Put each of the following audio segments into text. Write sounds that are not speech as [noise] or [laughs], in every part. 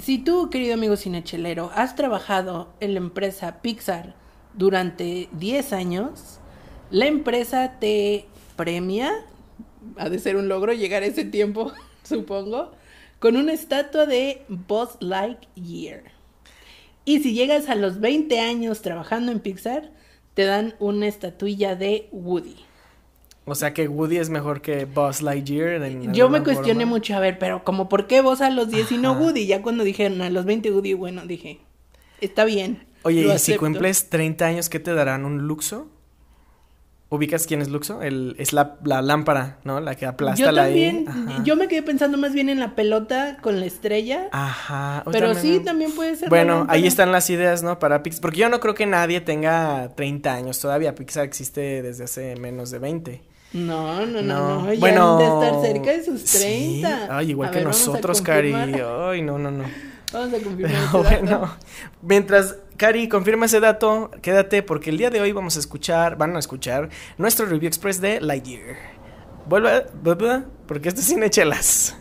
Si tú, querido amigo cinechelero, has trabajado en la empresa Pixar durante 10 años, la empresa te premia, ha de ser un logro llegar a ese tiempo, [laughs] supongo, con una estatua de Buzz Lightyear. Y si llegas a los 20 años trabajando en Pixar, te dan una estatuilla de Woody. O sea que Woody es mejor que Buzz Lightyear. En Yo me cuestioné mucho, a ver, pero como por qué vos a los 10 y no Woody, ya cuando dijeron a los 20 Woody, bueno, dije, está bien. Oye, y si cumples 30 años, ¿qué te darán? ¿Un luxo? ¿Ubicas quién es Luxo? El, es la, lámpara, ¿no? La que aplasta yo la también, Yo me quedé pensando más bien en la pelota con la estrella. Ajá. Pero sí, también puede ser. Bueno, ahí están las ideas, ¿no? Para Pixar. Porque yo no creo que nadie tenga 30 años todavía. Pixar existe desde hace menos de 20. No, no, no, no. Ya bueno, de estar cerca de sus 30. Ay, igual que nosotros, Cari. Ay, no, no, no. [laughs] Vamos a confirmar. [laughs] Pero, bueno, mientras Cari confirma ese dato, quédate porque el día de hoy vamos a escuchar, van a escuchar nuestro review express de Lightyear. Vuelve, vuelve, porque esto es Cinechelas.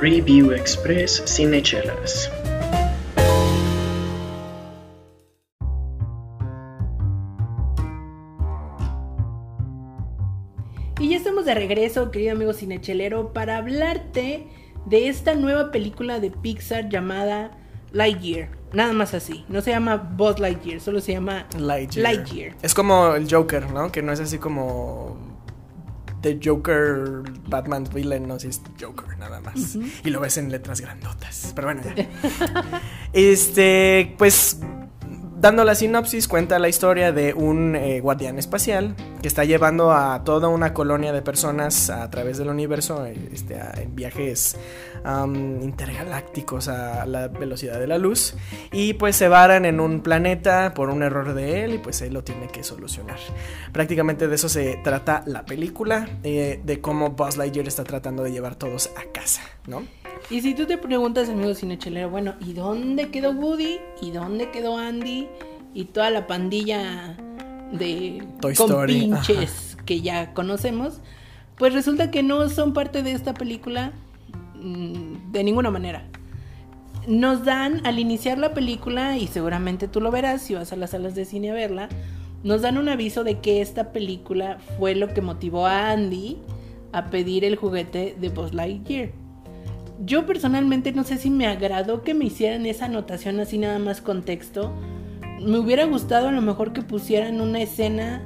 Review Express Cinechelas. De regreso, querido amigo cinechelero, para hablarte de esta nueva película de Pixar llamada Lightyear. Nada más así. No se llama Buzz Lightyear, solo se llama Lightyear. Es como el Joker, ¿no? Que no es así como The Joker, Batman villain, no, si es Joker nada más. Y lo ves en letras grandotas. Pero bueno, ya. [laughs] este, pues Dando la sinopsis, cuenta la historia de un eh, guardián espacial que está llevando a toda una colonia de personas a través del universo eh, este, en viajes intergalácticos a la velocidad de la luz y pues se varan en un planeta por un error de él y pues él lo tiene que solucionar. Prácticamente de eso se trata la película, eh, de cómo Buzz Lightyear está tratando de llevar todos a casa, ¿no? Y si tú te preguntas, amigo cinechelero, bueno, ¿y dónde quedó Woody? ¿Y dónde quedó Andy? Y toda la pandilla de Toy Story. que ya conocemos. Pues resulta que no son parte de esta película mm, de ninguna manera. Nos dan al iniciar la película, y seguramente tú lo verás si vas a las salas de cine a verla, nos dan un aviso de que esta película fue lo que motivó a Andy a pedir el juguete de Buzz Lightyear yo personalmente no sé si me agradó que me hicieran esa anotación así nada más contexto. Me hubiera gustado a lo mejor que pusieran una escena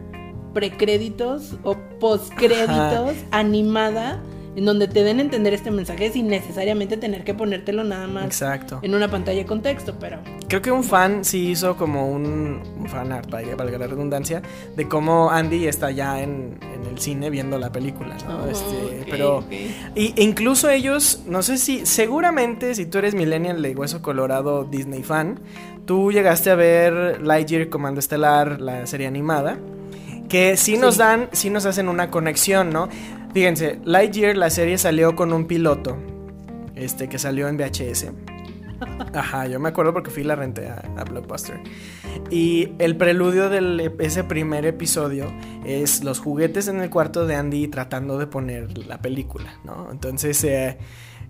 precréditos o postcréditos animada en donde te den a entender este mensaje sin necesariamente tener que ponértelo nada más Exacto. en una pantalla de contexto, pero... Creo que un fan sí hizo como un, fan art, valga la redundancia, de cómo Andy está ya en, el cine viendo la película, ¿no? Oh, este, pero... Y, e incluso ellos, no sé si, seguramente si tú eres millennial de Hueso Colorado Disney fan, tú llegaste a ver Lightyear Comando Estelar, la serie animada, que sí nos dan, sí nos hacen una conexión, ¿no? Fíjense, Lightyear, la serie salió con un piloto. Este, que salió en VHS. [laughs] Ajá, yo me acuerdo porque fui y la renté a, Blockbuster. Y el preludio de ese primer episodio es los juguetes en el cuarto de Andy tratando de poner la película, ¿no? Entonces, eh,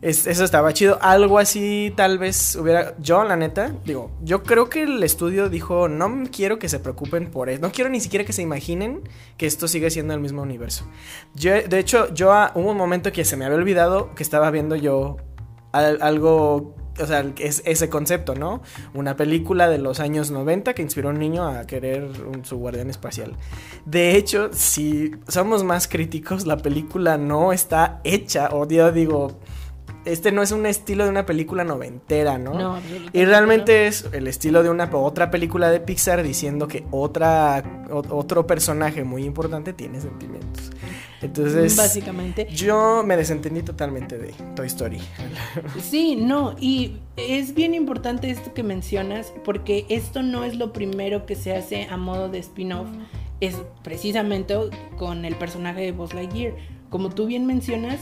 eso estaba chido. Algo así tal vez hubiera... Yo, la neta, digo, yo creo que el estudio dijo, no quiero que se preocupen por eso. No quiero ni siquiera que se imaginen que esto sigue siendo el mismo universo. Yo, de hecho, yo ah, hubo un momento que se me había olvidado que estaba viendo yo algo o sea, es ese concepto, ¿no? Una película de los años 90 que inspiró a un niño a querer su guardián espacial. De hecho, si somos más críticos, la película no está hecha, o yo digo, este no es un estilo de una película noventera, ¿no? no y realmente es el estilo de una otra película de Pixar diciendo que otra otro personaje muy importante tiene sentimientos. Entonces, básicamente, yo me desentendí totalmente de Toy Story. [laughs] Sí, no, y es bien importante esto que mencionas porque esto no es lo primero que se hace a modo de spin-off, es precisamente con el personaje de Buzz Lightyear. Como tú bien mencionas,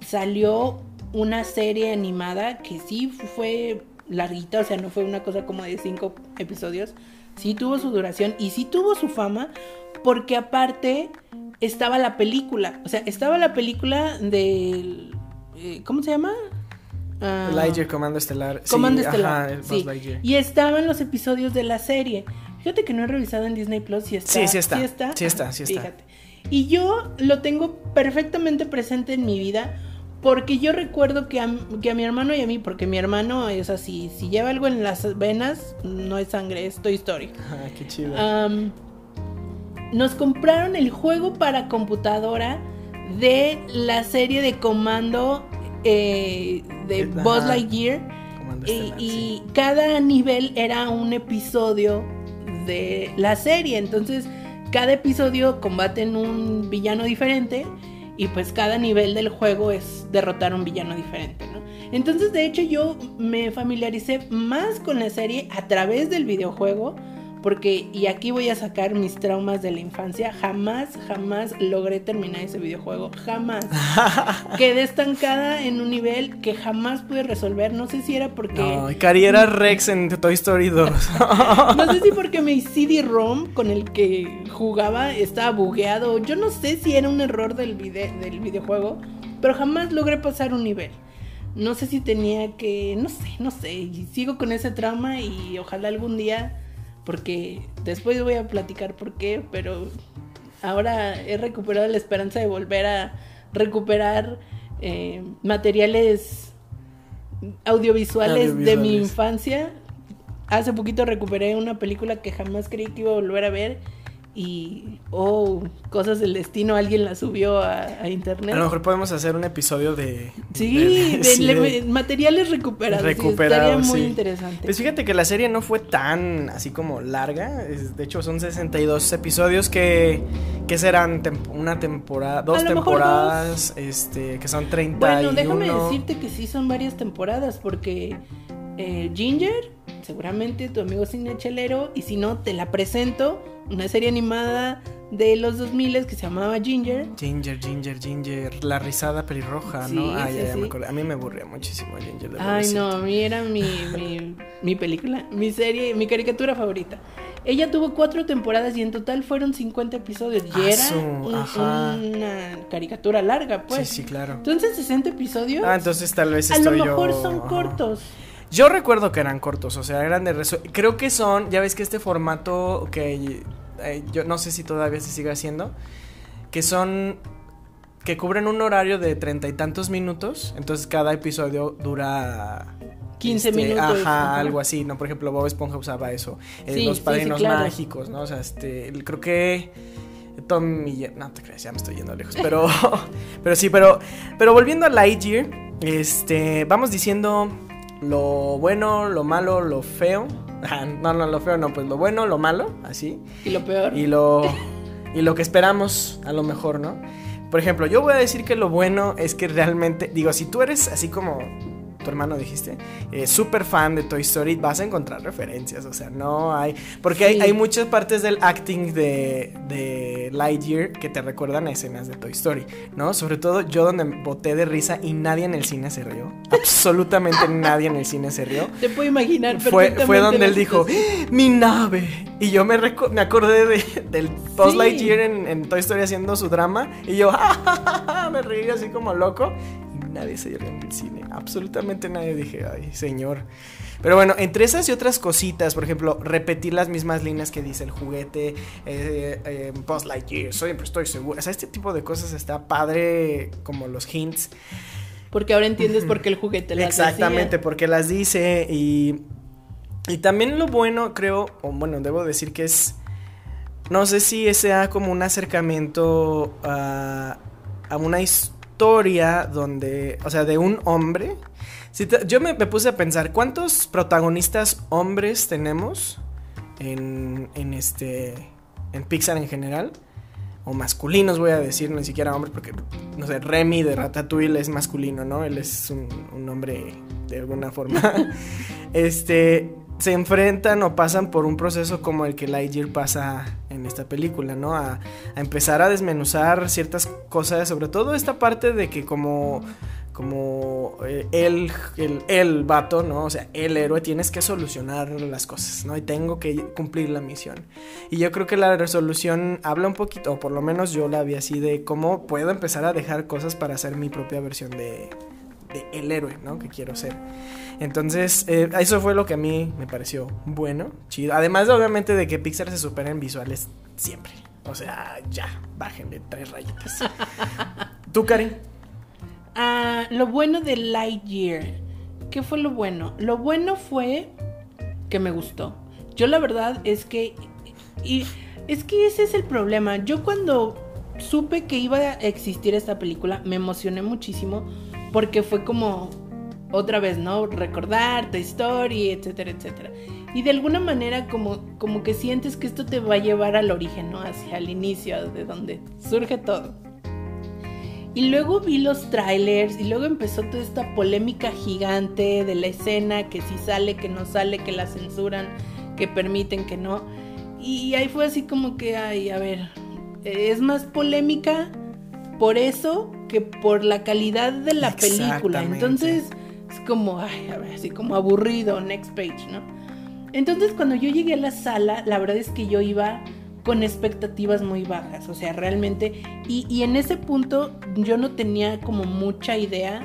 salió una serie animada que sí fue larguita, o sea, no fue una cosa como de cinco episodios. Sí tuvo su duración y sí tuvo su fama, porque aparte estaba la película. O sea, estaba la película del. Eh, ¿Cómo se llama? ah, Lightyear, Comando Estelar. Comando Estelar. sí. Y estaban los episodios de la serie. Fíjate que no he revisado en Disney Plus si está. Sí, sí está. Sí está. Sí está, sí está. Fíjate. Y yo lo tengo perfectamente presente en mi vida. Porque yo recuerdo que a, que a mi hermano y a mí, porque mi hermano es así, si lleva algo en las venas, no es sangre, es Toy Story. [laughs] Ah, qué chido. Nos compraron el juego para computadora de la serie de comando eh, de Ajá. Buzz Lightyear. Comando Y, Estelar, y sí. cada nivel era un episodio de la serie. Entonces, cada episodio combaten un villano diferente. Y pues cada nivel del juego es derrotar a un villano diferente, ¿no? Entonces, de hecho, yo me familiaricé más con la serie a través del videojuego. Porque, y aquí voy a sacar mis traumas de la infancia, jamás, jamás logré terminar ese videojuego, jamás. [laughs] Quedé estancada en un nivel que jamás pude resolver, no sé si era porque... No, Cari era Rex en Toy Story 2. [laughs] No sé si porque mi CD-ROM con el que jugaba estaba bugueado. Yo no sé si era un error del, vide- del videojuego, pero jamás logré pasar un nivel. No sé si tenía que, no sé, no sé. Y sigo con ese trauma y ojalá algún día, porque después voy a platicar por qué, pero ahora he recuperado la esperanza de volver a recuperar eh, materiales audiovisuales, de mi Audiovisuales. infancia. Hace poquito recuperé una película que jamás creí que iba a volver a ver. Y, oh, cosas del destino, alguien la subió a, a internet. A lo mejor podemos hacer un episodio de. Sí, de- de, sí, le- de- materiales recuperados. sí, Recuperado, estaría muy sí. interesante. Pues fíjate que la serie no fue tan así como larga. es- de hecho, son 62 episodios que, que serán tem- una temporada, dos temporadas, este, que son 31. Bueno, déjame decirte que sí son varias temporadas, porque eh, Ginger, seguramente tu amigo cinechelero, y si no, te la presento, una serie animada de los 2000 que se llamaba Ginger. Ginger, Ginger, Ginger, la rizada pelirroja, Sí, ¿no? Ah, sí, ya, ya sí. me acordé. A mí me aburría muchísimo Ginger. de Ay, no, a mí era mi, mi, [laughs] mi película, mi serie, mi caricatura favorita. Ella tuvo cuatro temporadas y en total fueron 50 episodios. Y Ah, era su- un- ajá. una caricatura larga, pues. Sí, sí, claro. Entonces, 60 episodios. Ah, entonces tal vez a lo mejor yo- son ajá. cortos. Yo recuerdo que eran cortos, o sea, eran de resu- Creo que son, ya ves que este formato que eh, yo no sé si todavía se sigue haciendo, que son que cubren un horario de treinta y tantos minutos, entonces cada episodio dura 15 este, minutos. Ajá, ajá. algo así, ¿no? Por ejemplo, Bob Esponja usaba eso. Eh, Sí, los sí, sí, padrinos claro. mágicos, ¿no? O sea, este, creo que Tom y no te creas, ya me estoy yendo lejos, pero [laughs] pero sí, pero pero volviendo a Lightyear, este, vamos diciendo lo bueno, lo malo, lo feo. [laughs] Ah, no, no, lo feo no, pues lo bueno, lo malo, así. Y lo peor. Y lo y lo que esperamos a lo mejor, ¿no? Por ejemplo, yo voy a decir que lo bueno es que realmente, digo, si tú eres así como tu hermano dijiste, eh, súper fan de Toy Story, vas a encontrar referencias, o sea, no hay, porque hay, Sí. hay muchas partes del acting de, de Lightyear que te recuerdan a escenas de Toy Story, ¿no? Sobre todo yo donde boté de risa y nadie en el cine se rió, [laughs] absolutamente nadie en el cine se rió. Te puedo imaginar Fue, fue donde él dijo, mi nave. Y yo me, me acordé de, del Sí. Lightyear en, en Toy Story haciendo su drama. Y yo, [laughs] me reí así como loco. Nadie se rió en el cine. Absolutamente nadie. Dije, ay, señor. Pero bueno, entre esas y otras cositas, por ejemplo, repetir las mismas líneas que dice el juguete, eh, eh, Buzz Lightyear, siempre estoy seguro. O sea, este tipo de cosas está padre, como los hints. Porque ahora entiendes por qué el juguete las Exactamente, decía. porque las dice y, y también lo bueno creo, o bueno, debo decir que es, no sé si sea como un acercamiento a, a una historia donde, o sea, de un hombre. Yo me, puse a pensar, ¿cuántos protagonistas hombres tenemos en, en este, en Pixar en general? o masculinos, voy a decir, ni siquiera hombres, porque, no sé, Remy de Ratatouille es masculino, ¿no? Él es un hombre de alguna forma. [laughs] este, se enfrentan o pasan por un proceso como el que Lightyear pasa en esta película, ¿no? A, empezar a desmenuzar ciertas cosas, sobre todo esta parte de que como como eh, el, el, el vato, ¿no? O sea, el héroe, tienes que solucionar las cosas, ¿no? Y tengo que cumplir la misión. Y yo creo que la resolución habla un poquito, o por lo menos yo la vi así, de cómo puedo empezar a dejar cosas para hacer mi propia versión de, de el héroe, ¿no? Que quiero ser. Entonces, eh, eso fue lo que a mí me pareció bueno, chido. Además, obviamente, de que Pixar se supera en visuales siempre. O sea, ya, bájenle tres rayitas. [laughs] ¿Tú, Karin? Ah, lo bueno de Lightyear. ¿Qué fue lo bueno? Lo bueno fue que me gustó. Yo la verdad es que... Y es que ese es el problema. Yo cuando supe que iba a existir esta película, me emocioné muchísimo porque fue como otra vez, ¿no? Recordar Toy Story, etcétera, etcétera. Y de alguna manera como, como que sientes que esto te va a llevar al origen, ¿no? Hacia el inicio, de donde surge todo. Y luego vi los trailers y luego empezó toda esta polémica gigante de la escena, que si sale, que no sale, que la censuran, que permiten, que no. Y ahí fue así como que, ay, a ver, es más polémica por eso que por la calidad de la película. Entonces es como, ay, a ver, así como aburrido, next page, ¿no? Entonces cuando yo llegué a la sala, la verdad es que yo iba con expectativas muy bajas, o sea, realmente, y, en ese punto yo no tenía como mucha idea,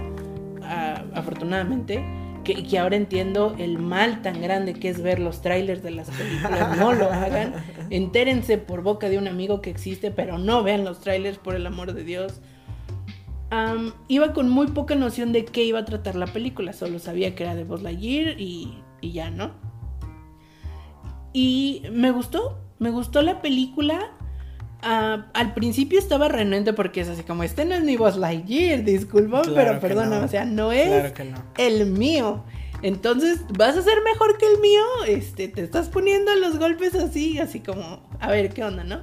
afortunadamente, que, que, ahora entiendo el mal tan grande que es ver los trailers de las películas. No lo hagan. [laughs] Entérense por boca de un amigo que existe, pero no vean los trailers por el amor de Dios. Iba con muy poca noción de qué iba a tratar la película. Solo sabía que era de Buzz Lightyear y, y ya, ¿no? Y me gustó. Me gustó la película. Ah, al principio estaba renuente porque es así como, este no es mi Buzz Lightyear, disculpa, pero perdona, o sea, no es el mío. Entonces, ¿vas a ser mejor que el mío? Este, te estás poniendo los golpes así, así como, a ver, ¿qué onda, no?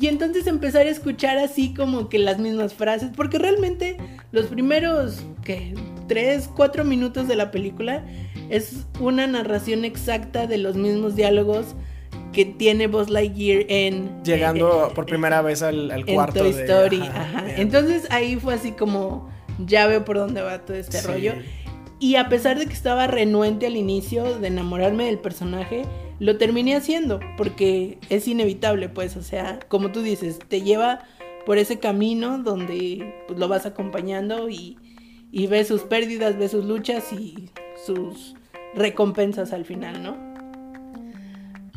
Y entonces empezar a escuchar así como que las mismas frases, porque realmente los primeros, ¿qué? Tres, cuatro minutos de la película es una narración exacta de los mismos diálogos que tiene Buzz Lightyear en... Llegando por primera vez al, al cuarto Toy Story. Ajá, Entonces ahí fue así como, ya veo por dónde va todo este rollo. Y a pesar de que estaba renuente al inicio de enamorarme del personaje, lo terminé haciendo porque es inevitable, pues, o sea, como tú dices, te lleva por ese camino donde pues, lo vas acompañando y, y ves sus pérdidas, ves sus luchas y sus recompensas al final, ¿no?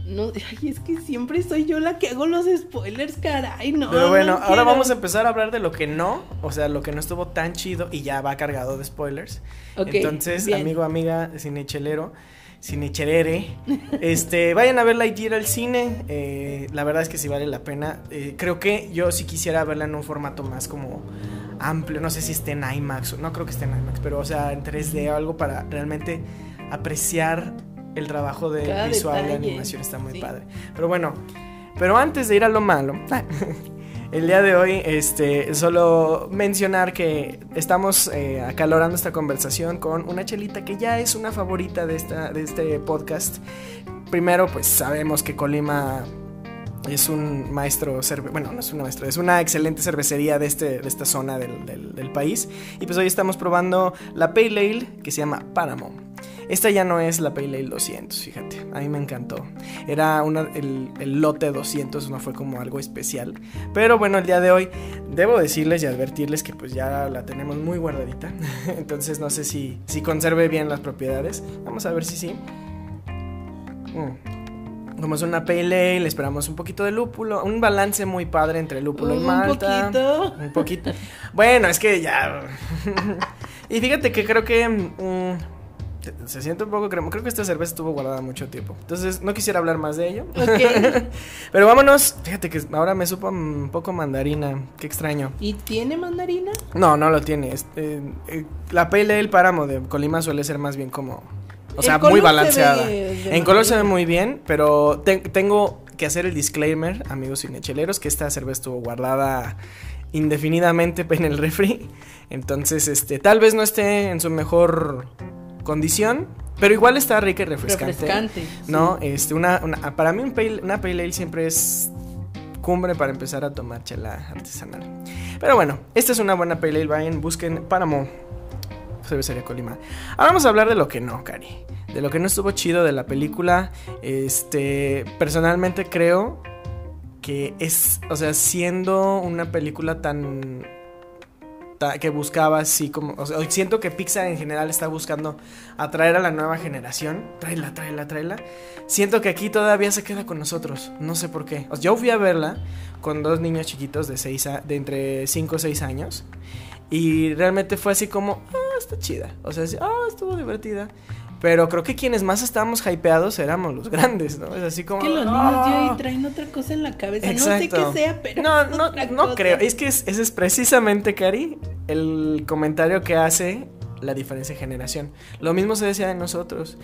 No, [laughs] ay, es que siempre soy yo la que hago los spoilers, caray, no. Pero bueno, ahora vamos a empezar a hablar de lo que no, o sea, lo que no estuvo tan chido y ya va cargado de spoilers. Entonces, amigo, amiga, cinechelero, cinecherere, este, vayan a ver Lightyear al cine. Eh, la verdad es que sí vale la pena. Eh, creo que yo sí quisiera verla en un formato más como amplio. No sé si esté en IMAX, no creo que esté en IMAX, pero o sea, en 3D o algo para realmente apreciar el trabajo de visual, de animación está muy padre. Pero bueno, pero antes de ir a lo malo, [laughs] [laughs] el día de hoy, este, solo mencionar que estamos eh, acalorando esta conversación con una chelita que ya es una favorita de, esta, de este podcast. Primero, pues sabemos que Colima es un maestro, bueno, no es un maestro, es una excelente cervecería de, este, de esta zona del, del, país. Y pues hoy estamos probando la Pale Ale que se llama Paramount. Esta ya no es la Pale Ale 200, fíjate. A mí me encantó. Era una, el, lote 200, no fue como algo especial. Pero bueno, el día de hoy debo decirles y advertirles que pues ya la tenemos muy guardadita. [laughs] Entonces no sé si, si conserve bien las propiedades. Vamos a ver si sí. Mm. Como es una pale ale, esperamos un poquito de lúpulo, un balance muy padre entre lúpulo y malta. Un poquito. Un poquito. Bueno, es que ya. [laughs] y fíjate que creo que mm, se siente un poco crema. Creo que esta cerveza estuvo guardada mucho tiempo. Entonces, no quisiera hablar más de ello. [laughs] Pero vámonos. Fíjate que ahora me supo un poco mandarina. Qué extraño. ¿Y tiene mandarina? No, no lo tiene. Eh, eh, la pale del páramo de Colima suele ser más bien como. O sea, muy balanceada. En color se ve muy bien, pero tengo que hacer el disclaimer, amigos cinecheleros, que esta cerveza estuvo guardada indefinidamente en el refri. Entonces, este, tal vez no esté en su mejor condición, pero igual está rica y refrescante. Refrescante. ¿No? Este, una, para mí un una pale ale siempre es cumbre para empezar a tomar chela artesanal. Pero bueno, esta es una buena pale ale, vayan, busquen Páramo. Cervecería Colima. Ahora vamos a hablar de lo que no, Cari. De lo que no estuvo chido de la película. Este, personalmente creo que es, o sea, siendo una película tan trata, que buscaba así como, o sea, siento que Pixar en general está buscando atraer a la nueva generación, tráela, tráela, tráela. Siento que aquí todavía se queda con nosotros, no sé por qué. O sea, yo fui a verla con dos niños chiquitos de seis a, de entre 5 o 6 años y realmente fue así como, ah, está chida. O sea, ah, estuvo divertida. Pero creo que quienes más estábamos hypeados éramos los grandes, ¿no? Es así como. que los niños de hoy traen otra cosa en la cabeza. No sé qué sea, pero. No, no, no creo. Es que ese es precisamente, Cari, el comentario que hace la diferencia de generación. Lo mismo se decía de nosotros.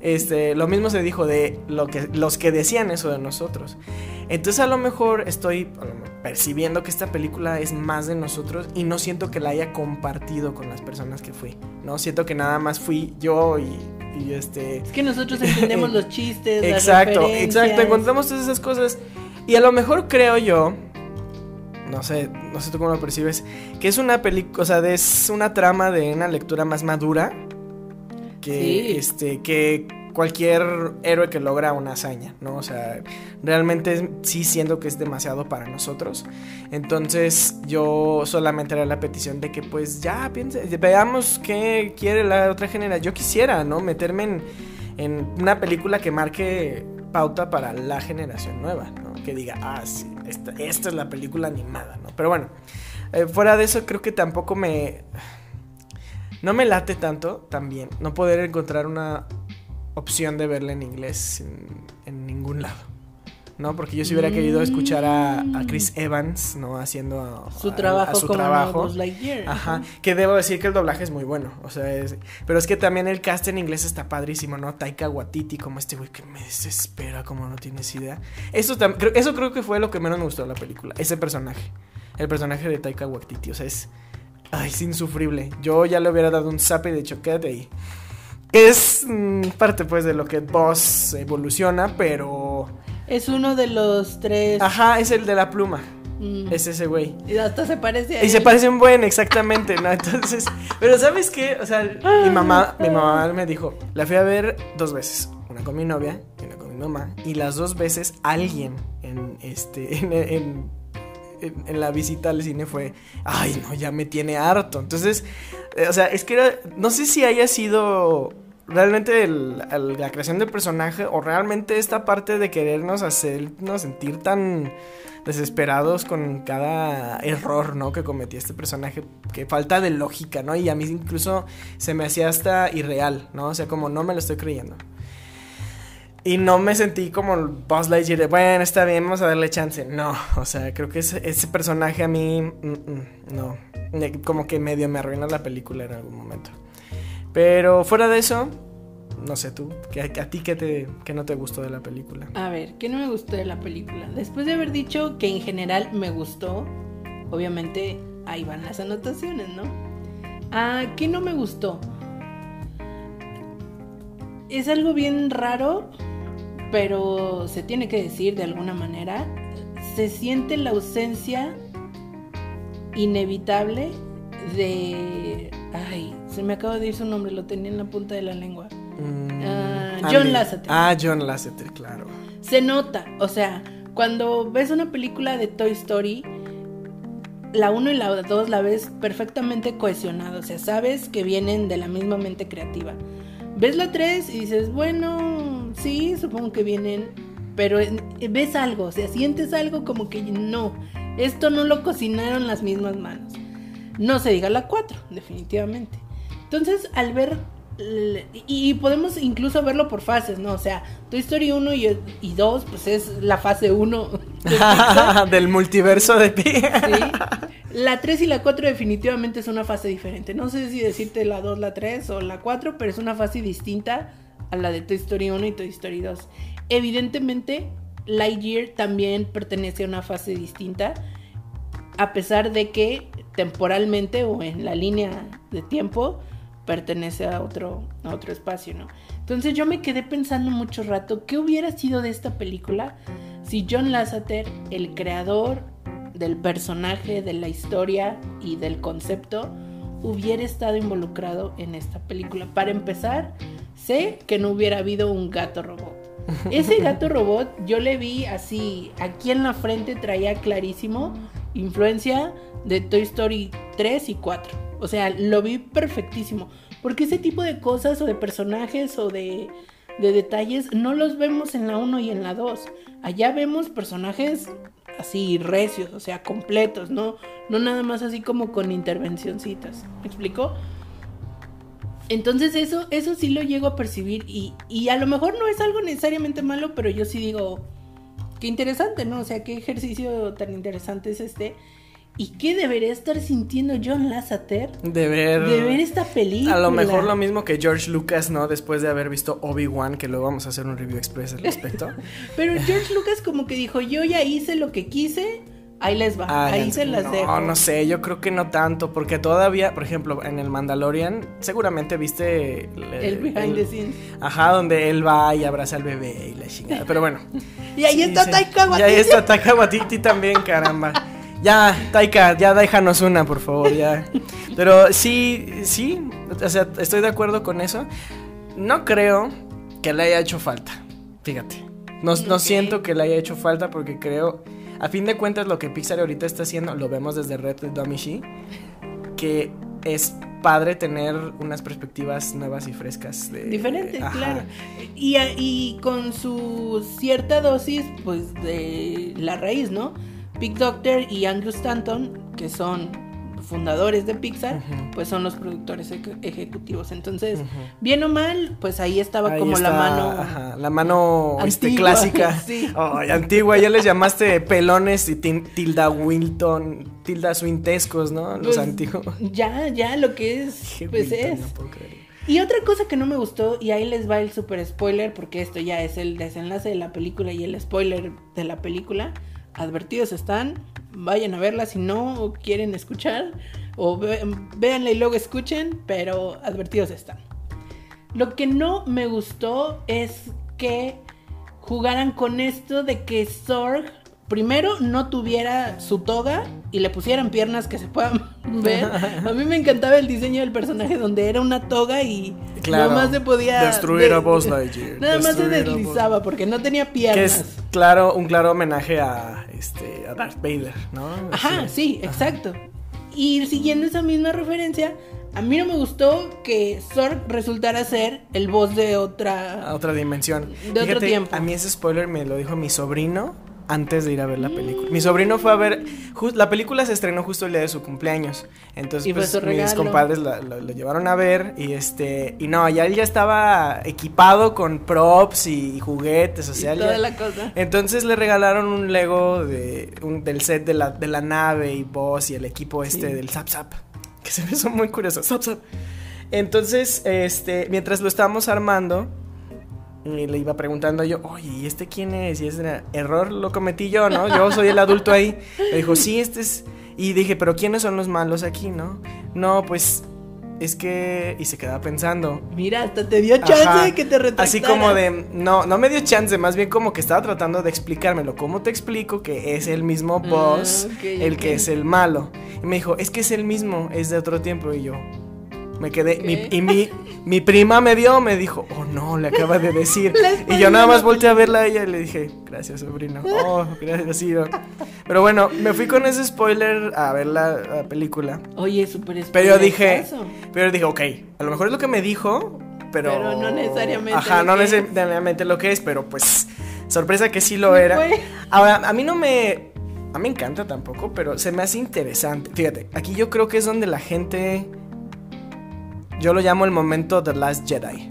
Este, lo mismo se dijo de lo que, los que decían eso de nosotros. Entonces a lo mejor estoy percibiendo que esta película es más de nosotros y no siento que la haya compartido con las personas que fui. No siento que nada más fui yo y, este. Es que nosotros entendemos [laughs] los chistes. Exacto, las exacto. Encontramos todas esas cosas y a lo mejor creo yo. No sé, no sé tú cómo lo percibes. Que es una película, o sea, es una trama de una lectura más madura que, este, que cualquier héroe que logra una hazaña, ¿no? O sea, realmente sí siento que es demasiado para nosotros. Entonces yo solamente era la petición de que pues ya piense, veamos qué quiere la otra generación. Yo quisiera, ¿no? Meterme en, en una película que marque pauta para la generación nueva, ¿no? Que diga, ah, sí, esta, esta es la película animada, ¿no? Pero bueno, eh, fuera de eso creo que tampoco me no me late tanto también no poder encontrar una opción de verla en inglés en, ningún lado. ¿No? Porque yo si hubiera querido escuchar a, Chris Evans, ¿no? Haciendo su trabajo su como trabajo. Ajá, que debo decir que el doblaje es muy bueno, o sea, pero es que también el cast en inglés está padrísimo, ¿no? Taika Waititi como este güey que me desespera, como no tienes idea. Eso, eso creo que fue lo que menos me gustó de la película, ese personaje, el personaje de Taika Waititi, o sea, es Ay, es insufrible. Yo ya le hubiera dado un zap y de hecho, quédate ahí. Es mm, parte pues de lo que Boss evoluciona, pero... Es uno de los tres... Ajá, es el de la pluma. Mm. Es ese güey. Y hasta se parece a Y se parece un buen, exactamente, ¿no? Entonces, pero ¿sabes qué? O sea, mi mamá, mi mamá me dijo, la fui a ver dos veces. Una con mi novia y una con mi mamá. Y las dos veces alguien en este, [laughs] en en, la visita al cine fue, ay, no, ya me tiene harto. Entonces, eh, o sea, es que era, no sé si haya sido realmente la creación del personaje o realmente esta parte de querernos hacernos sentir tan desesperados con cada error, ¿no? Que cometía este personaje, que falta de lógica, ¿no? Y a mí incluso se me hacía hasta irreal, ¿no? O sea, como no me lo estoy creyendo. Y no me sentí como el Buzz Lightyear de, bueno, está bien, vamos a darle chance. No, o sea, creo que ese, ese personaje a mí, mm, mm, no, como que medio me arruina la película en algún momento. Pero fuera de eso, no sé tú, ¿a, a ti qué, te, qué no te gustó de la película? A ver, ¿qué no me gustó de la película? Después de haber dicho que en general me gustó, obviamente ahí van las anotaciones, ¿no? ¿A qué no me gustó? Es algo bien raro pero se tiene que decir de alguna manera, se siente la ausencia inevitable de... Ay, se me acaba de ir su nombre, lo tenía en la punta de la lengua. Mm, ah, John Lasseter. Ah, John Lasseter, claro. Se nota, o sea, cuando ves una película de Toy Story, la 1 y la 2 la ves perfectamente cohesionada, o sea, sabes que vienen de la misma mente creativa. Ves la 3 y dices, bueno, sí, supongo que vienen, pero ves algo, o sea, sientes algo como que no, esto no lo cocinaron las mismas manos. No se diga la 4, definitivamente. Entonces, al ver, y podemos incluso verlo por fases, ¿no? O sea, Toy Story 1 y, 2, pues es la fase 1 [laughs] del multiverso de Pi. [laughs] La 3 y la 4 definitivamente es una fase diferente. No sé si decirte la 2, la 3 o la 4, pero es una fase distinta a la de Toy Story 1 y Toy Story 2. Evidentemente, Lightyear también pertenece a una fase distinta, a pesar de que temporalmente o en la línea de tiempo pertenece a otro, a otro espacio, ¿no? Entonces yo me quedé pensando mucho rato, ¿qué hubiera sido de esta película si John Lasseter, el creador del personaje, de la historia y del concepto, hubiera estado involucrado en esta película? Para empezar, sé que no hubiera habido un gato robot. Ese [laughs] gato robot yo le vi así, aquí en la frente traía clarísimo influencia de Toy Story 3 y 4. O sea, lo vi perfectísimo. Porque ese tipo de cosas o de personajes o de, de detalles no los vemos en la 1 y en la 2. Allá vemos personajes así recios, o sea, completos, no, no nada más así como con intervencioncitas. ¿Me explico? Entonces eso, eso sí lo llego a percibir y, y a lo mejor no es algo necesariamente malo, pero yo sí digo, qué interesante, ¿no? O sea, qué ejercicio tan interesante es este. ¿Y qué debería estar sintiendo John Lasseter de ver, de ver esta película? A lo mejor lo mismo que George Lucas, ¿no? Después de haber visto Obi-Wan, que luego vamos a hacer un review express al respecto. [laughs] Pero George Lucas como que dijo, yo ya hice lo que quise, ahí les va, ahí se las no, dejo. No, no sé, yo creo que no tanto, porque todavía, por ejemplo, en el Mandalorian, seguramente viste... El, el behind the scenes. Ajá, donde él va y abraza al bebé y la chingada, pero bueno. [laughs] y ahí sí, está. Taika Waititi. Y ahí está Taika Waititi también, caramba. [laughs] Ya, Taika, ya déjanos una, por favor, ya. Pero sí, sí, o sea, estoy de acuerdo con eso. No creo que le haya hecho falta, fíjate. No, no siento que le haya hecho falta porque creo, a fin de cuentas, lo que Pixar ahorita está haciendo, lo vemos desde Red Dead Damishi, que es padre tener unas perspectivas nuevas y frescas. De, Diferente, Ajá. claro. Y, y con su cierta dosis, pues, de la raíz, ¿no? Big Doctor y Andrew Stanton, que son fundadores de Pixar, pues son los productores eje- ejecutivos. Entonces, bien o mal, pues ahí estaba Ahí como la mano. ajá, la mano este, [laughs] clásica. sí. Antigua, ya les llamaste pelones y tilda Wilton, tilda swintescos, ¿no? Los Pues, antiguos. Ya, ya, lo que es, [laughs] pues Wilton, es. no puedo creerlo. Y otra cosa que no me gustó, y ahí les va el super spoiler, porque esto ya es el desenlace de la película y el spoiler de la película. Advertidos están, vayan a verla si no quieren escuchar, o ve- véanla y luego escuchen, pero advertidos están. Lo que no me gustó es que jugaran con esto de que Zorg primero no tuviera su toga y le pusieran piernas que se puedan [laughs] ver. A mí me encantaba el diseño del personaje donde era una toga y Claro. nada más se podía Destruir a Buzz [laughs] Lightyear, Nada más se deslizaba porque no tenía Que piernas. es claro, un claro homenaje a este a Darth Vader, ¿no? Ajá, sí, exacto. Y siguiendo esa misma referencia, a mí no me gustó que Zorg resultara ser el boss de A otra. otra dimensión. De otro tiempo. A mí ese spoiler me lo dijo mi sobrino antes de ir a ver la película. Mi sobrino fue a ver. la película se estrenó justo el día de su cumpleaños. Entonces, pues, mis compadres la- lo, lo llevaron a ver. Y este. Y no, ya él ya estaba equipado con props y, juguetes. O y sea, toda ya- la cosa. Entonces le regalaron un Lego de, un- del set de la, de la nave y Boss y el equipo este Sí. del Zap Zap. Que se me hizo muy curioso. Zap Zap. Entonces, este, mientras lo estábamos armando, y le iba preguntando yo, oye, ¿y este quién es? Y ese error lo cometí yo, ¿no? Yo soy el adulto ahí. Me dijo, sí, este es. Y dije, ¿pero quiénes son los malos aquí, no? No, pues es que. Y se quedaba pensando. Mira, hasta te dio chance Ajá. de que te retractaras. Así como de, no, no me dio chance, más bien como que estaba tratando de explicármelo. ¿Cómo te explico que es el mismo Ah, boss ok, el ok. que es el malo? Y me dijo, es que es el mismo, es de otro tiempo. Y yo me quedé, mi- y mi, mi prima me vio, me dijo, oh no, le acaba de decir. [laughs] Y yo nada más volteé a verla a ella y le dije, gracias sobrino. [laughs] Oh, gracias, sí, no". Pero bueno, me fui con ese spoiler a ver la, la película. Oye, súper Pero yo dije, pero dije, ok, a lo mejor es lo que me dijo, pero... Pero no necesariamente Ajá, no es. necesariamente lo que es, pero pues, sorpresa que sí lo era. fue. Ahora, a mí no me... A mí me encanta tampoco, pero se me hace interesante. Fíjate, aquí yo creo que es donde la gente... Yo lo llamo el momento The Last Jedi.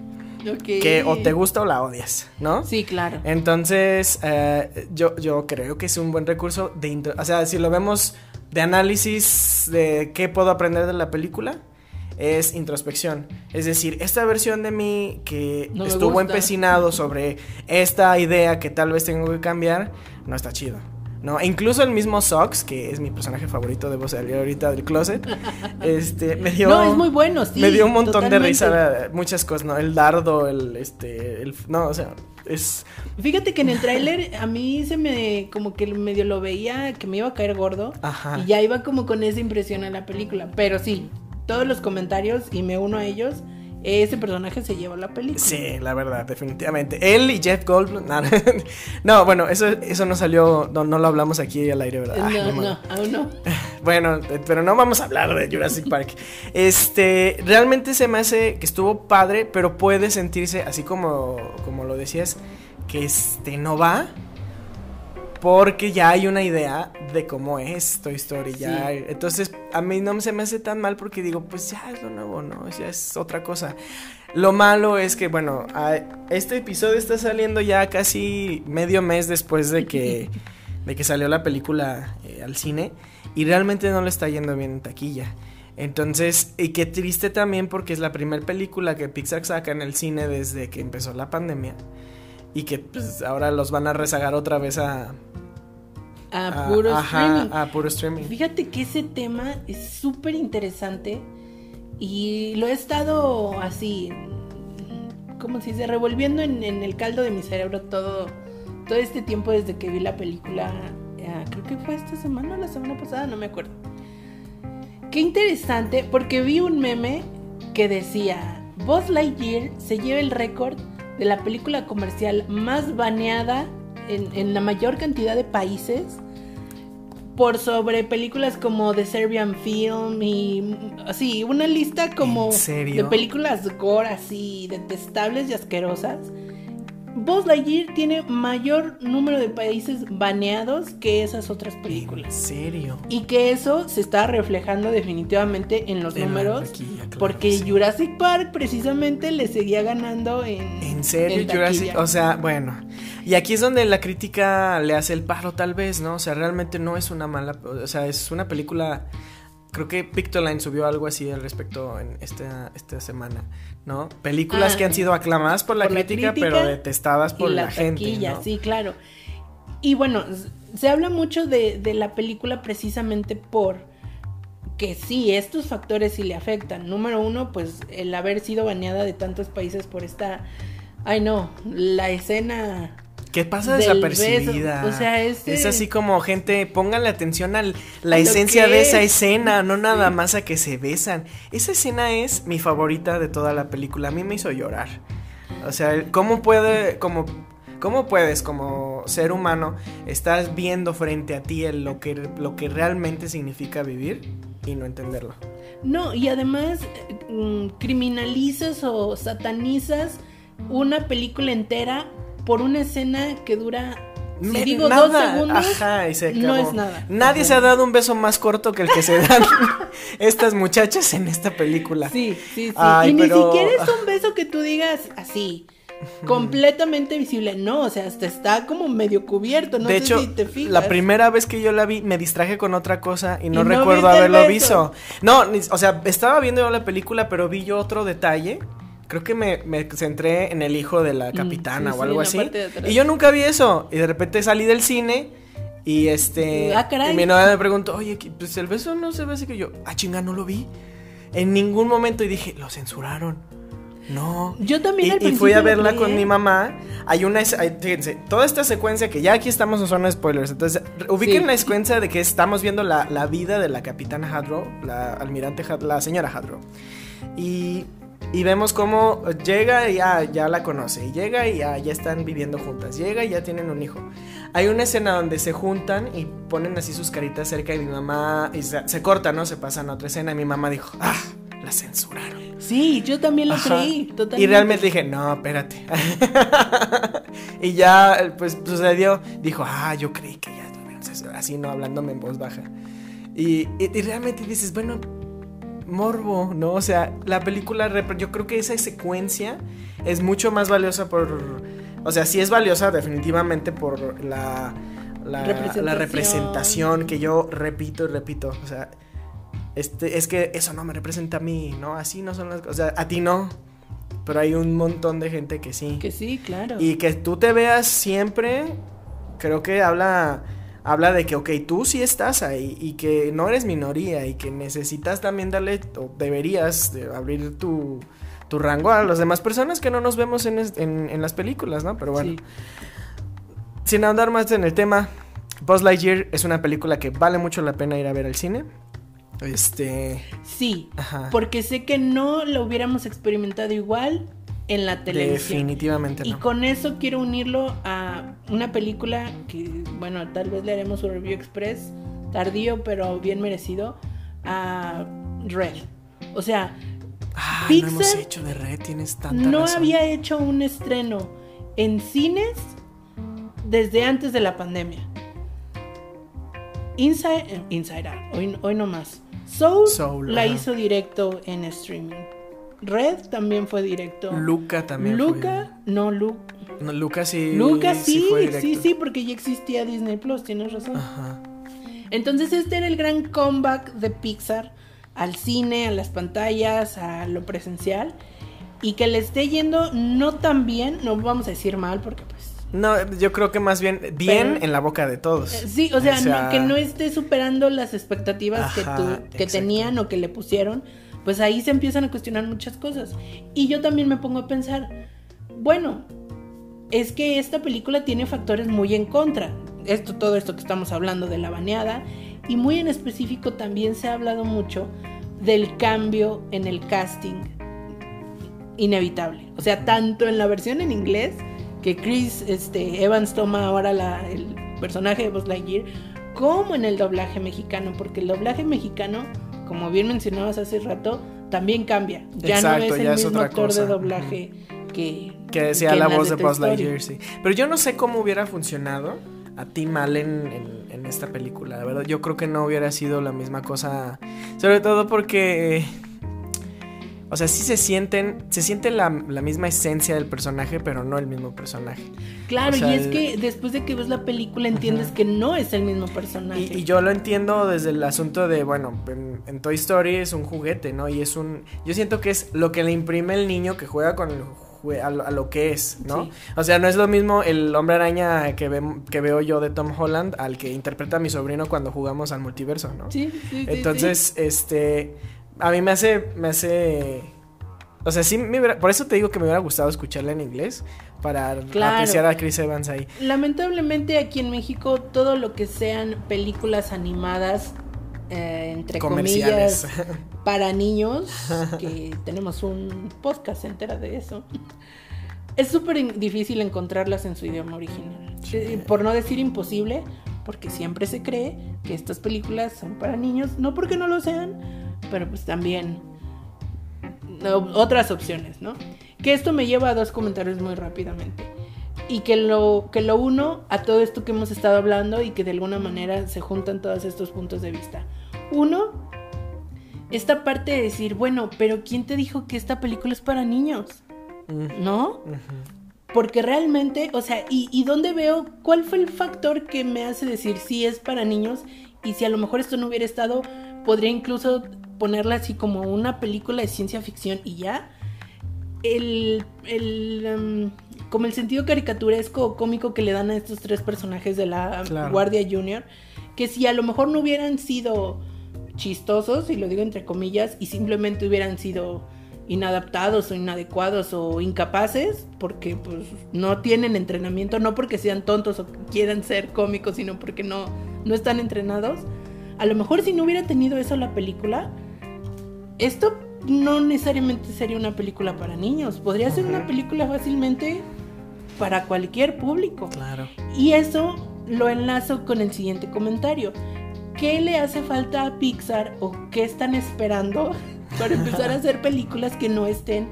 Que o te gusta o la odias, ¿no? Sí, claro. Entonces, eh, yo, yo creo que es un buen recurso de... intro- O sea, si lo vemos de análisis de qué puedo aprender de la película, es introspección. Es decir, esta versión de mí que No estuvo empecinado sobre esta idea que tal vez tengo que cambiar, no está chido. ¿No? E incluso el mismo Sox, que es mi personaje favorito, debo salir ahorita del closet, [laughs] este, me dio... No, es muy bueno, sí. me dio un montón de risa, muchas cosas, ¿no? El dardo, el, este, el, no, o sea, es... Fíjate que en el tráiler a mí se me como que medio lo veía que me iba a caer gordo Ajá. y ya iba como con esa impresión a la película, pero sí, todos los comentarios y me uno a ellos, ese personaje se llevó la película. Sí, la verdad, definitivamente. Él y Jeff Goldblum. No, [laughs] no, bueno, eso, eso no salió, no, no lo hablamos aquí al aire, ¿verdad? Ay, No, no, no, aún no. [laughs] bueno, pero no vamos a hablar de Jurassic Park. Este, realmente se me hace que estuvo padre, pero puede sentirse, así como, como lo decías, que este no va. Porque ya hay una idea de cómo es Toy Story. Ya, Entonces, a mí no se me hace tan mal porque digo, pues ya es lo nuevo, ¿no? Ya es otra cosa. Lo malo es que, bueno, este episodio está saliendo ya casi medio mes después de que, [laughs] de que salió la película eh, al cine y realmente no le está yendo bien en taquilla. Entonces, y qué triste también porque es la primera película que Pixar saca en el cine desde que empezó la pandemia y que pues, ahora los van a rezagar otra vez a... A, puro streaming. A puro streaming. Fíjate que ese tema es súper interesante y lo he estado así, como si se revolviendo en, el caldo de mi cerebro todo, todo este tiempo desde que vi la película. Eh, creo que fue esta semana o la semana pasada, no me acuerdo. Qué interesante, porque vi un meme que decía, Buzz Lightyear se lleva el récord de la película comercial más baneada en, en la mayor cantidad de países por sobre películas como The Serbian Film y así, una lista como de películas gore así detestables y asquerosas. Buzz Lightyear tiene mayor número de países baneados que esas otras películas. ¿En serio? Y que eso se está reflejando definitivamente en los números. porque Jurassic Park precisamente le seguía ganando en. ¿En serio, Jurassic? O sea, bueno. Y aquí es donde la crítica le hace el paro, tal vez, ¿no? O sea, realmente no es una mala. O sea, es una película creo que Pictoline subió algo así al respecto en esta, esta semana, ¿no? Películas que han ah, sido aclamadas por la, crítica, pero detestadas por la, gente. ¿no? Sí, claro. Y bueno, se habla mucho de, de, la película precisamente por que sí, estos factores sí le afectan. Número uno, pues el haber sido baneada de tantos países por esta... Ay no, la escena ¿Qué pasa desapercibida? O sea, es, es así como gente, pónganle atención a la esencia de esa escena, no nada más a que se besan. Esa escena es mi favorita de toda la película. A mí me hizo llorar. O sea, ¿cómo puede, como, cómo puedes como ser humano estás viendo frente a ti lo que, lo que realmente significa vivir y no entenderlo? No, y además mm, criminalizas o satanizas una película entera por una escena que dura me digo dos segundos, Ajá, y se no es nada. Nadie se ha dado un beso más corto que el que se dan [laughs] estas muchachas en esta película. Sí, sí, sí. y ni siquiera es [laughs] un beso que tú digas así. completamente visible, no, o sea, hasta está como medio cubierto, no de hecho, si te fijas. La primera vez que yo la vi, me distraje con otra cosa y no, recuerdo haberlo visto. No, o sea, estaba viendo yo la película, pero vi yo otro detalle creo que me, me, centré en el hijo de la mm, capitana o algo así. Y yo nunca vi eso. Y de repente salí del cine y este. Ah, y mi novia me preguntó, oye, pues el beso no se ve así que yo, ah, chinga, no lo vi. En ningún momento y dije, lo censuraron. No. Yo también. Y, y fui a verla con mi mamá. Hay una. Fíjense, toda esta secuencia que ya aquí estamos en zona de spoilers. Entonces, ubiquen la secuencia de que estamos viendo la, la vida de la capitana Hadrow, la almirante, la señora Hadrow. Y y vemos cómo llega y ya, ya la conoce. Y llega y ya, ya están viviendo juntas. Llega y ya tienen un hijo. Hay una escena donde se juntan y ponen así sus caritas cerca y mi mamá. Y se, corta, ¿no? Se pasan a otra escena y mi mamá dijo, ¡ah! La censuraron. Sí, yo también lo creí, totalmente. Y realmente dije, no, espérate. [laughs] y ya, pues sucedió. Dijo, ah, yo creí que ya. Así, ¿no? Hablándome en voz baja. y, y realmente dices, bueno, morbo, ¿no? O sea, la película, yo creo que esa secuencia es mucho más valiosa por... O sea, sí es valiosa definitivamente por la, la, representación. la representación que yo repito y repito. O sea, este, es que eso no me representa a mí, ¿no? Así no son las cosas. O sea, a ti no. Pero hay un montón de gente que sí. Que sí, claro. Y que tú te veas siempre, creo que habla habla de que, ok, tú sí estás ahí y que no eres minoría y que necesitas también darle, o deberías de abrir tu, tu rango a las demás personas que no nos vemos en, en, las películas, ¿no? Pero bueno. Sin andar más en el tema, Buzz Lightyear es una película que vale mucho la pena ir a ver al cine. Este. Sí, porque sé que no lo hubiéramos experimentado igual en la televisión. Definitivamente Y con eso quiero unirlo a una película que, bueno, tal vez le haremos un review express tardío pero bien merecido a Red. O sea, Ah, Pixar no hemos hecho de red, tienes tanta no razón. había hecho un estreno en cines desde antes de la pandemia. Inside, eh, Inside Out, hoy, hoy no más. Soul, Soul, la ajá. hizo directo en streaming. Red también fue directo. Luca también. Luca, no, Lu- fue- No, Luca sí. Luca sí, fue sí, sí, porque ya existía Disney Plus, tienes razón. Ajá. Entonces este era el gran comeback de Pixar al cine, a las pantallas, a lo presencial. Y que le esté yendo no tan bien, no vamos a decir mal porque pues... No, yo creo que más bien bien Pero- en la boca de todos. eh, Sí, o sea, no- que no esté superando las expectativas Ajá, que, tu- que tenían o que le pusieron, pues ahí se empiezan a cuestionar muchas cosas. Y yo también me pongo a pensar, bueno, es que esta película tiene factores muy en contra. Esto, todo esto que estamos hablando de la baneada. Y muy en específico también se ha hablado mucho del cambio en el casting inevitable. O sea, tanto en la versión en inglés, que Chris este, Evans toma ahora el personaje de Buzz Lightyear, como en el doblaje mexicano, porque el doblaje mexicano, como bien mencionabas hace rato, también cambia. Ya Exacto, no es el ya es mismo otra actor de doblaje que... Que decía que la voz de Buzz. Lightyear, sí. Pero yo no sé cómo hubiera funcionado a Tim Allen en, en esta película. La verdad, yo creo que no hubiera sido la misma cosa. Sobre todo porque. O sea, sí se sienten. Se siente la, la misma esencia del personaje, pero no el mismo personaje. Claro, O sea, y es el- que después de que ves la película entiendes que no es el mismo personaje. Y, y yo lo entiendo desde el asunto de, bueno, en, en Toy Story es un juguete, ¿no? Y es un... Yo siento que es lo que le imprime el niño que juega con el a, lo, a lo que es, ¿no? Sí. O sea, no es lo mismo el hombre araña que, ve- que veo yo de Tom Holland al que interpreta a mi sobrino cuando jugamos al multiverso, ¿no? Sí, sí, sí, Entonces, este, a mí me hace, me hace, o sea, sí, me hubiera- por eso te digo que me hubiera gustado escucharla en inglés para Claro. apreciar a Chris Evans ahí. Lamentablemente aquí en México todo lo que sean películas animadas, eh, entre comillas, para niños, que [laughs] tenemos un podcast entera de eso, es súper difícil encontrarlas en su idioma original. Eh, Por no decir imposible, porque siempre se cree que estas películas son para niños, no porque no lo sean, pero pues también otras opciones, ¿no? Que esto me lleva a dos comentarios muy rápidamente. Y que lo, que lo uno a todo esto que hemos estado hablando y que de alguna manera se juntan todos estos puntos de vista. Uno, esta parte de decir, bueno, pero ¿quién te dijo que esta película es para niños? Mm, ¿No? Porque realmente, o sea, ¿y, ¿y dónde veo cuál fue el factor que me hace decir si es para niños? Y si a lo mejor esto no hubiera estado, podría incluso ponerla así como una película de ciencia ficción y ya. El, el, em, como el sentido caricaturesco o cómico que le dan a estos tres personajes de la Claro. Guardia Junior, que si a lo mejor no hubieran sido chistosos, y lo digo entre comillas, y simplemente hubieran sido inadaptados o inadecuados o incapaces, porque pues no tienen entrenamiento, no porque sean tontos o quieran ser cómicos, sino porque no, no están entrenados. A lo mejor si no hubiera tenido eso la película, esto no necesariamente sería una película para niños, podría ser una película fácilmente para cualquier público. Claro. Y eso lo enlazo con el siguiente comentario. ¿Qué le hace falta a Pixar o qué están esperando [laughs] para empezar a hacer películas que no estén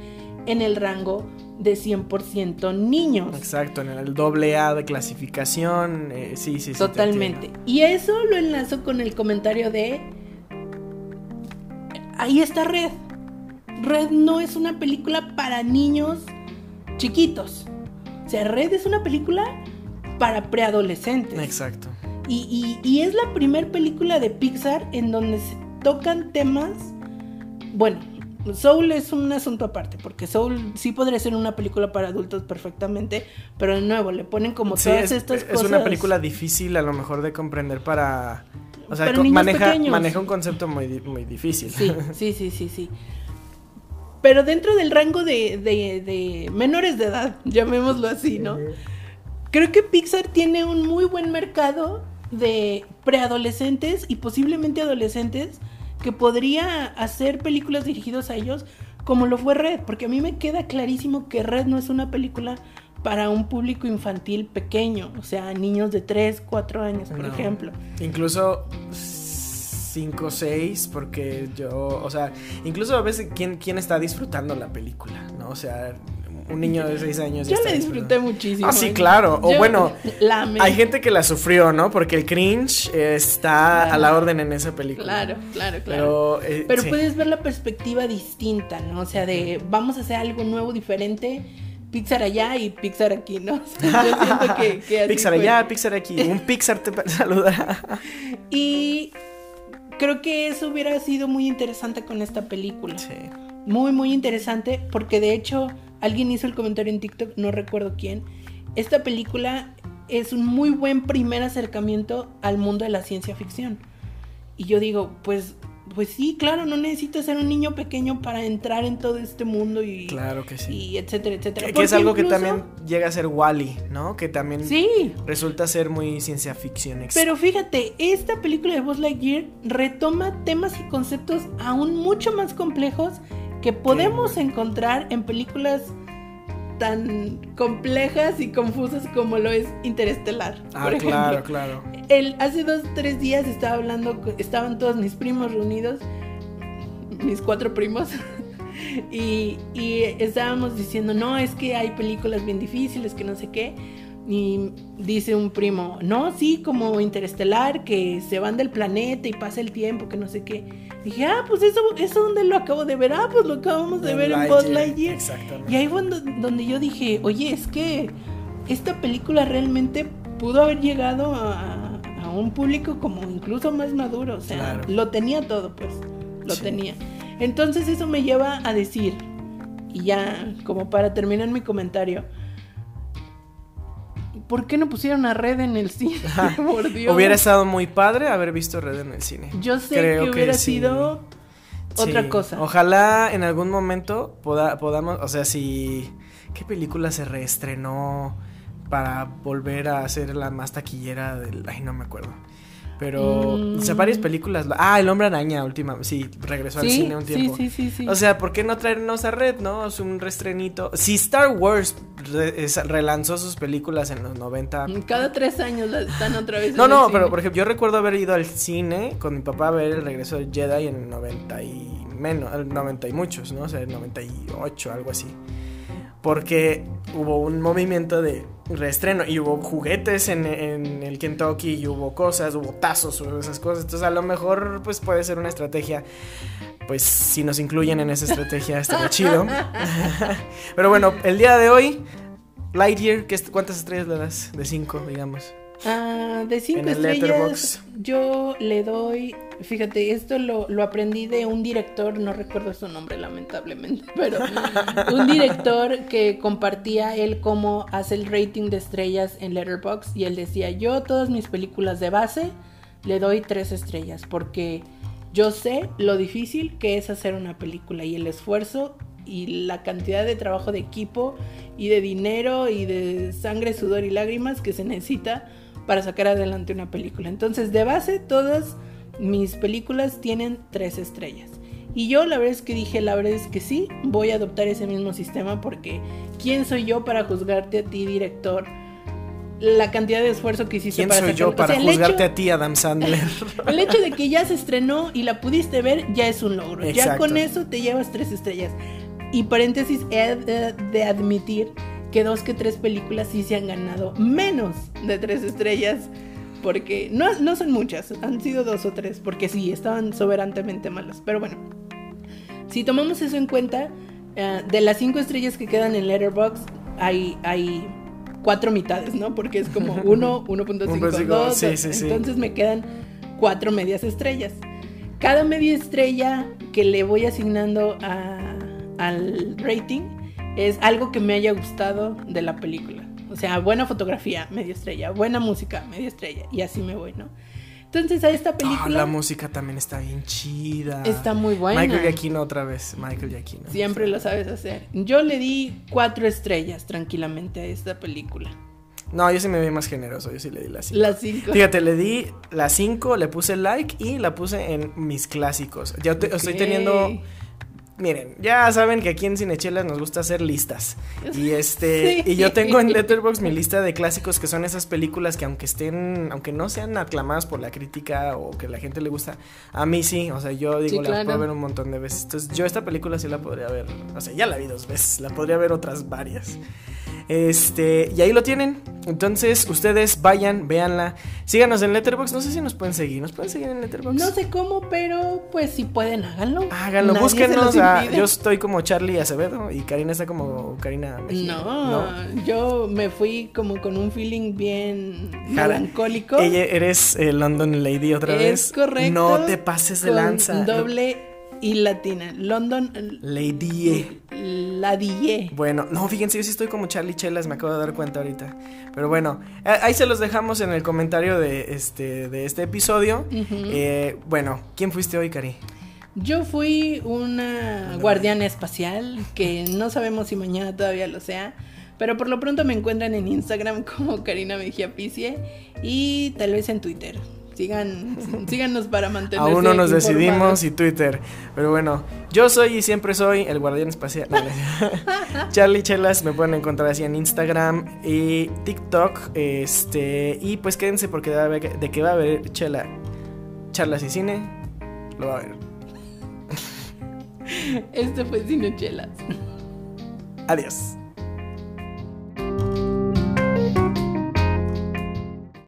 en el rango de 100% niños? Exacto, en el doble A de clasificación, eh, sí, sí, sí. te Totalmente. Y eso lo enlazo con el comentario de... Ahí está Red. Red no es una película para niños chiquitos. O sea, Red es una película para preadolescentes. Exacto. Y, y- y es la primera película de Pixar en donde se tocan temas. Bueno, Soul es un asunto aparte, porque Soul sí podría ser una película para adultos perfectamente, pero de nuevo le ponen como Sí, todas es, estas es cosas. una película difícil a lo mejor de comprender para... O sea, Para co- niños maneja, pequeños. maneja un concepto muy, muy difícil. Sí, sí, sí, sí, sí. Pero dentro del rango de, de- de menores de edad, [laughs] llamémoslo así, ¿no? Creo que Pixar tiene un muy buen mercado de preadolescentes y posiblemente adolescentes que podría hacer películas dirigidas a ellos como lo fue Red, porque a mí me queda clarísimo que Red no es una película para un público infantil pequeño, o sea, niños de 3, 4 años, por No. ejemplo. Incluso 5 6 porque yo, o sea, incluso a veces quién quién está disfrutando la película, ¿no? O sea, un niño de 6 años Yo la disfruté disfrutando. muchísimo. Ah, sí, ¿eh? claro. O Yo bueno, la. Hay gente que la sufrió, ¿no? Porque el cringe está a la orden en esa película. Claro, claro, claro. Pero, eh, Pero sí. puedes ver la perspectiva distinta, ¿no? O sea, de vamos a hacer algo nuevo, diferente. Pixar allá y Pixar aquí, ¿no? [laughs] O sea, yo siento que, que así [laughs] Pixar fue. allá, Pixar aquí. Un Pixar te [laughs] pa- saluda. Y creo que eso hubiera sido muy interesante con esta película. Sí. Muy, muy interesante porque de hecho alguien hizo el comentario en TikTok, no recuerdo quién. Esta película es un muy buen primer acercamiento al mundo de la ciencia ficción. Y yo digo, pues, pues sí, claro, no necesitas ser un niño pequeño para entrar en todo este mundo y, Claro que sí. y etcétera, etcétera. Que, que es algo que también llega a ser Wally, ¿no? Que también Sí, resulta ser muy ciencia ficción. Pero fíjate, esta película de Buzz Lightyear retoma temas y conceptos aún mucho más complejos que podemos encontrar en películas tan complejas y confusas como lo es Interestelar. Ah, por claro, claro. El, hace dos, tres días estaba hablando, estaban todos mis primos reunidos, mis cuatro primos, [laughs] y, y estábamos diciendo, no, es que hay películas bien difíciles, que no sé qué. Y dice un primo, no, sí, como Interestelar, que se van del planeta y pasa el tiempo, que no sé qué. Dije, ah, pues eso, eso donde lo acabo de ver, ah, pues lo acabamos de ver en Buzz Lightyear, exactamente. Y ahí fue donde, donde yo dije, oye, es que esta película realmente pudo haber llegado a, a un público como incluso más maduro. O sea, Claro. lo tenía todo, pues. Lo Sí. tenía. Entonces eso me lleva a decir, y ya como para terminar mi comentario, ¿por qué no pusieron a Red en el cine? [laughs] Por Dios. Hubiera estado muy padre haber visto Red en el cine. Yo sé Creo que hubiera sido otra Sí. cosa. Ojalá en algún momento poda- podamos, o sea, si qué película se reestrenó para volver a ser la más taquillera del, ay, no me acuerdo. Pero, Mm. o sea, varias películas. Ah, El Hombre Araña, última, sí, regresó al cine un tiempo. sí, sí, sí. O sea, ¿por qué no traernos a Red, no? Es un reestrenito. Si Star Wars re- relanzó sus películas en los 90. Cada tres años la están otra vez. No, en el no, cine. pero por ejemplo, yo recuerdo haber ido al cine con mi papá a ver el regreso de Jedi en el 90 y menos, el 90 y muchos, ¿no? O sea, el 98, algo así. Porque hubo un movimiento de reestreno y hubo juguetes en, en el Kentucky y hubo cosas, hubo tazos o esas cosas. Entonces, a lo mejor, pues puede ser una estrategia. Pues si nos incluyen en esa estrategia, estaría chido. [laughs] Pero bueno, el día de hoy, Lightyear, ¿qué es- ¿cuántas estrellas le das? De 5, digamos. Ah, de cinco estrellas, yo le doy. Fíjate, esto lo, lo aprendí de un director, no recuerdo su nombre lamentablemente, [laughs] pero un director que compartía él cómo hace el rating de estrellas en Letterboxd y él decía: Yo, todas mis películas de base, le doy tres estrellas porque yo sé lo difícil que es hacer una película y el esfuerzo y la cantidad de trabajo de equipo y de dinero y de sangre, sudor y lágrimas que se necesita para sacar adelante una película. Entonces, de base, todas mis películas tienen tres estrellas. Y yo la verdad es que dije, la verdad es que sí, voy a adoptar ese mismo sistema porque ¿quién soy yo para juzgarte a ti, director? La cantidad de esfuerzo que hiciste ¿Quién para soy yo o para sea, juzgarte hecho- a ti, Adam Sandler? [laughs] el hecho de que ya se estrenó y la pudiste ver ya es un logro. Ya con eso te llevas tres estrellas. Y paréntesis, he de admitir que dos que tres películas sí se han ganado menos de tres estrellas. Porque no, no son muchas, han sido dos o tres, porque sí, estaban soberantemente malas. Pero bueno, si tomamos eso en cuenta, eh, de las cinco estrellas que quedan en Letterboxd, hay, hay cuatro mitades, ¿no? Porque es como 1, 1.5, 1.5, 2, sí, sí, sí. entonces me quedan cuatro medias estrellas. Cada media estrella que le voy asignando a- al rating es algo que me haya gustado de la película. O sea, buena fotografía, media estrella, buena música, media estrella, y así me voy, ¿no? Entonces a esta Ah, película la música también está bien chida. está muy buena. Michael Giacchino otra vez. Michael Giacchino. Siempre lo sabes hacer. Yo le di cuatro estrellas tranquilamente a esta película. No, yo sí me vi más generoso. Yo sí le di la 5. Las cinco. Fíjate, le di la 5, le puse like y la puse en mis clásicos. Ya te- estoy teniendo Miren, ya saben que aquí en Cinechelas nos gusta hacer listas. Y [laughs] este, y yo tengo en [laughs] Letterboxd mi lista de clásicos que son esas películas que aunque estén, aunque no sean aclamadas por la crítica o que la gente le gusta, a mí sí, o sea, yo digo, la puedo ver un montón de veces. Entonces, yo esta película sí la podría ver, o sea, ya la vi dos veces, la podría ver otras varias. Este, y ahí lo tienen. Entonces, ustedes vayan, véanla. Síganos en Letterboxd. No sé si nos pueden seguir. ¿Nos pueden seguir en Letterboxd? No sé cómo, pero pues si pueden, háganlo. Háganlo, búsquenos. yo estoy como Charlie Acevedo y Karina está como Karina Mejía. No, yo me fui como con un feeling bien melancólico. Ella eres eh, London Lady otra vez. Es correcto. No te pases de lanza. Doble y latina. London. Lady. La Die. Bueno, no, fíjense, yo sí estoy como Charlie Chelas, me acabo de dar cuenta ahorita. Pero bueno, ahí se los dejamos en el comentario de este, de este episodio. Eh, bueno, ¿quién fuiste hoy, Cari? Yo fui una guardiana espacial, que no sabemos si mañana todavía lo sea. Pero por lo pronto me encuentran en Instagram [laughs] como Karina Mejía Picie y tal vez en Twitter. Sigan, síganos para mantener. Aún no nos decidimos y Twitter. Pero bueno, yo soy y siempre soy el guardián espacial. [laughs] Charlie Chelas me pueden encontrar así en Instagram y TikTok. Este, y pues quédense porque de, que va a haber Chela, charlas y cine, lo va a ver. Este fue Cine Chelas. Adiós.